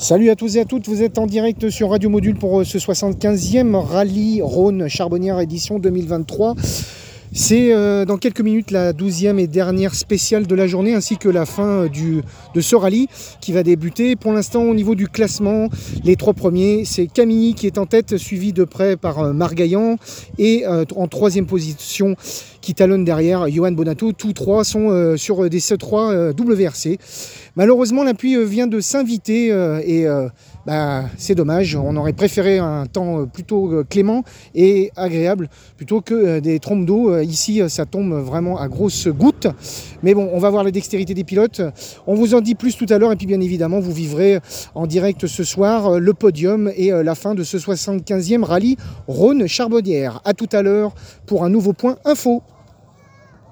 Salut à tous et à toutes, vous êtes en direct sur Radio Module pour euh, ce 75e rallye Rhône Charbonnière édition 2023. C'est euh, dans quelques minutes la douzième et dernière spéciale de la journée ainsi que la fin euh, de ce rallye qui va débuter. Pour l'instant au niveau du classement, les trois premiers, c'est Camille qui est en tête, suivi de près par Margaillan et en troisième position qui talonne derrière Johan Bonato. Tous trois sont sur des C3 WRC. Malheureusement la pluie vient de s'inviter et bah, c'est dommage. On aurait préféré un temps plutôt clément et agréable plutôt que des trompes d'eau euh, ici, euh, ça tombe vraiment à grosses gouttes. Mais bon, on va voir la dextérité des pilotes. On vous en dit plus tout à l'heure. Et puis, bien évidemment, vous vivrez en direct ce soir euh, le podium et la fin de ce 75e rallye Rhône-Charbonnière. A tout à l'heure pour un nouveau point info.